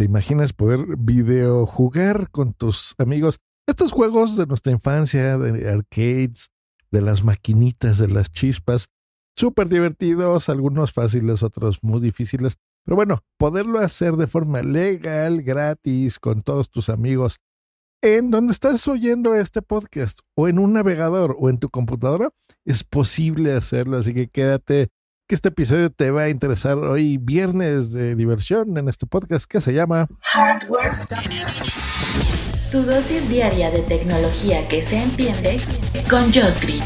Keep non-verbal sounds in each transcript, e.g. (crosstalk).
¿Te imaginas poder videojugar con tus amigos? Estos juegos de nuestra infancia, de arcades, de las maquinitas, de las chispas, súper divertidos, algunos fáciles, otros muy difíciles. Pero bueno, poderlo hacer de forma legal, gratis, con todos tus amigos, en donde estás oyendo este podcast, o en un navegador, o en tu computadora, es posible hacerlo. Así que quédate, que este episodio te va a interesar hoy, viernes de diversión, en este podcast que se llama Hardware. Tu dosis diaria de tecnología que se entiende con Josh Green.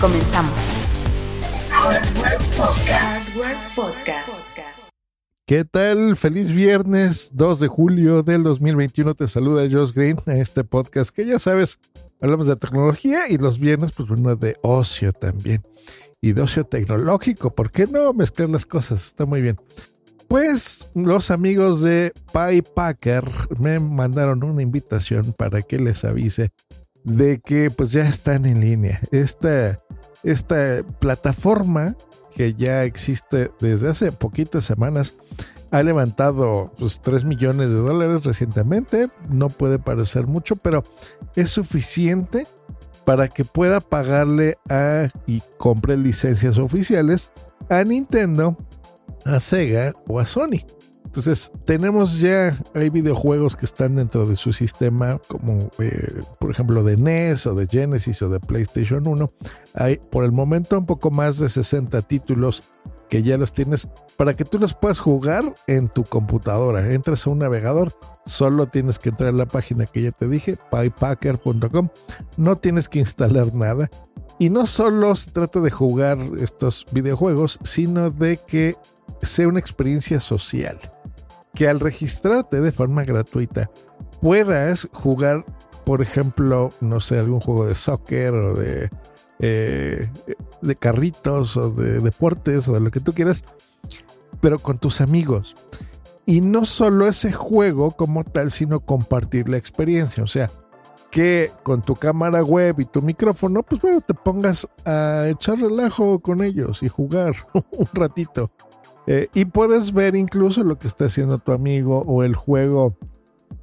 Comenzamos. Hardware Podcast. ¿Qué tal? Feliz viernes 2 de julio del 2021. Te saluda Josh Green a este podcast que ya sabes, hablamos de tecnología y los viernes, pues bueno, de ocio también. Y de tecnológico, ¿por qué no mezclar las cosas? Está muy bien. Pues los amigos de PyPacker me mandaron una invitación para que les avise de que pues ya están en línea. Esta esta plataforma que ya existe desde hace poquitas semanas ha levantado pues, 3 millones de dólares recientemente. No puede parecer mucho, pero es suficiente para que pueda pagarle a y compre licencias oficiales a Nintendo, a Sega o a Sony. Entonces, tenemos ya, hay videojuegos que están dentro de su sistema, como eh, por ejemplo de NES o de Genesis o de PlayStation 1. Hay por el momento un poco más de 60 títulos que ya los tienes para que tú los puedas jugar en tu computadora. Entras a un navegador, solo tienes que entrar a la página que ya te dije, pypacker.com. No tienes que instalar nada. Y no solo se trata de jugar estos videojuegos, sino de que sea una experiencia social que al registrarte de forma gratuita puedas jugar, por ejemplo, no sé, algún juego de soccer o de, eh, de carritos o de deportes o de lo que tú quieras, pero con tus amigos. Y no solo ese juego como tal, sino compartir la experiencia. O sea, que con tu cámara web y tu micrófono, pues bueno, te pongas a echar relajo con ellos y jugar (laughs) un ratito. Eh, y puedes ver incluso lo que está haciendo tu amigo o el juego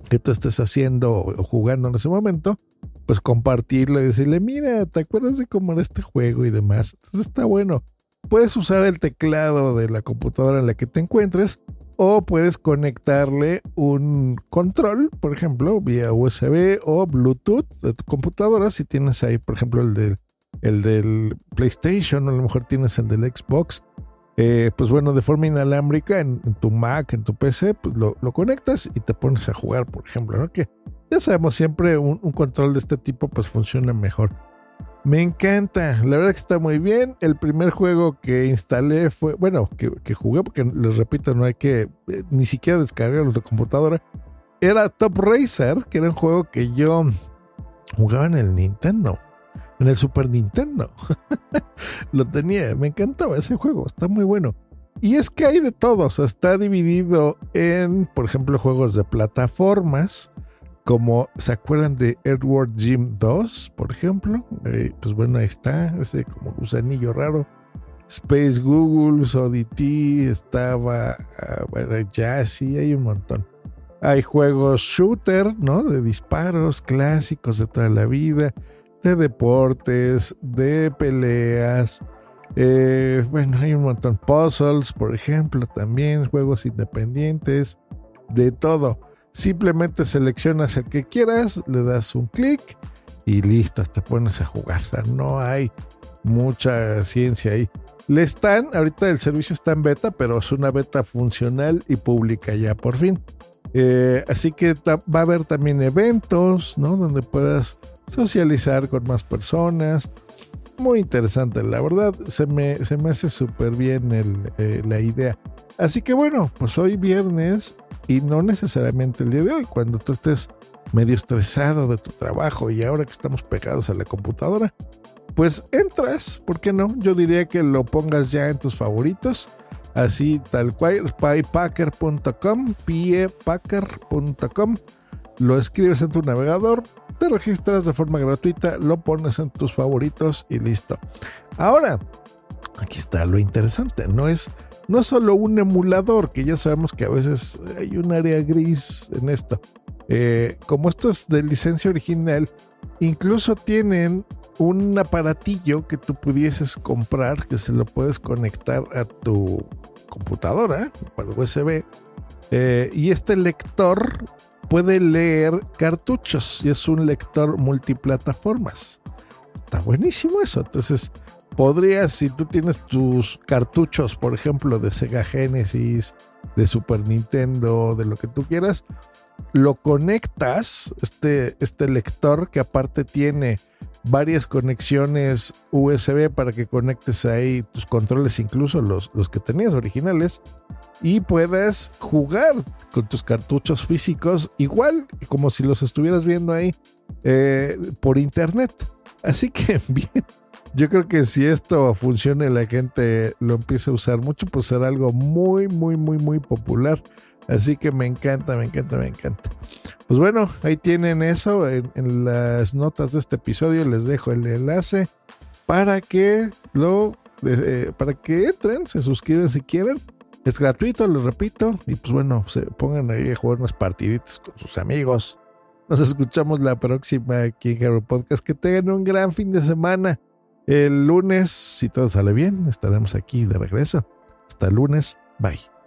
que tú estés haciendo o, jugando en ese momento, pues compartirlo y decirle, mira, ¿te acuerdas de cómo era este juego y demás? Entonces está bueno. Puedes usar el teclado de la computadora en la que te encuentres o puedes conectarle un control, por ejemplo, vía USB o Bluetooth de tu computadora. Si tienes ahí, por ejemplo, el del, el del PlayStation o a lo mejor tienes el del Xbox eh, pues bueno, de forma inalámbrica en, tu Mac, en tu PC, pues lo, conectas y te pones a jugar, por ejemplo, ¿no? Ya sabemos, siempre un, control de este tipo pues funciona mejor. Me encanta, la verdad que está muy bien. El primer juego que instalé fue, bueno, que, jugué, porque les repito, no hay que eh, ni siquiera descargarlo de computadora. Era Top Racer, que era un juego que yo jugaba en el Nintendo en el Super Nintendo. (laughs) Lo tenía, me encantaba ese juego, está muy bueno. Y es que hay de todo, o sea, está dividido en, por ejemplo, juegos de plataformas, como, ¿se acuerdan de Edward Jim 2, por ejemplo? Eh, pues bueno, ahí está, ese como gusanillo raro. Space Google, Oddity, estaba, ah, bueno, sí, hay un montón. Hay juegos shooter, ¿no? De disparos clásicos de toda la vida de deportes, de peleas. Eh, bueno, hay un montón. Puzzles, por ejemplo, también, juegos independientes, de todo. Simplemente seleccionas el que quieras, le das un clic y listo, te pones a jugar. O sea, no hay mucha ciencia ahí. Le están, ahorita el servicio está en beta, pero es una beta funcional y pública ya por fin. Eh, así que va a haber también eventos, ¿no? Donde puedas socializar con más personas. Muy interesante, la verdad, se me, se me hace súper bien eh, la idea. Así que bueno, pues hoy viernes y no necesariamente el día de hoy, cuando tú estés medio estresado de tu trabajo y ahora que estamos pegados a la computadora, pues entras, ¿por qué no? Yo diría que lo pongas ya en tus favoritos, así tal cual, piepacker.com, piepacker.com, lo escribes en tu navegador, te registras de forma gratuita, lo pones en tus favoritos y listo. Ahora, aquí está lo interesante, no es no solo un emulador, que ya sabemos que a veces hay un área gris en esto. Eh, como esto es de licencia original, incluso tienen un aparatillo que tú pudieses comprar que se lo puedes conectar a tu computadora para USB. Eh, y este lector puede leer cartuchos y es un lector multiplataformas. Está buenísimo eso. Entonces, podrías, si tú tienes tus cartuchos, por ejemplo, de Sega Genesis, de Super Nintendo, de lo que tú quieras, lo conectas, este, este lector que aparte tiene varias conexiones USB para que conectes ahí tus controles, incluso los, los que tenías originales, y puedas jugar con tus cartuchos físicos igual como si los estuvieras viendo ahí eh, por internet. Así que (laughs) bien, yo creo que si esto funciona y la gente lo empieza a usar mucho, pues será algo muy, muy, muy, muy popular. Así que me encanta, me encanta, me encanta. Pues bueno, ahí tienen eso. En, las notas de este episodio les dejo el enlace para que lo eh, para que entren, se suscriben si quieren. Es gratuito, les repito. Y pues bueno, se pongan ahí a jugar unas partiditas con sus amigos. Nos escuchamos la próxima aquí en Hero Podcast. Que tengan un gran fin de semana. El lunes, si todo sale bien, estaremos aquí de regreso. Hasta el lunes. Bye.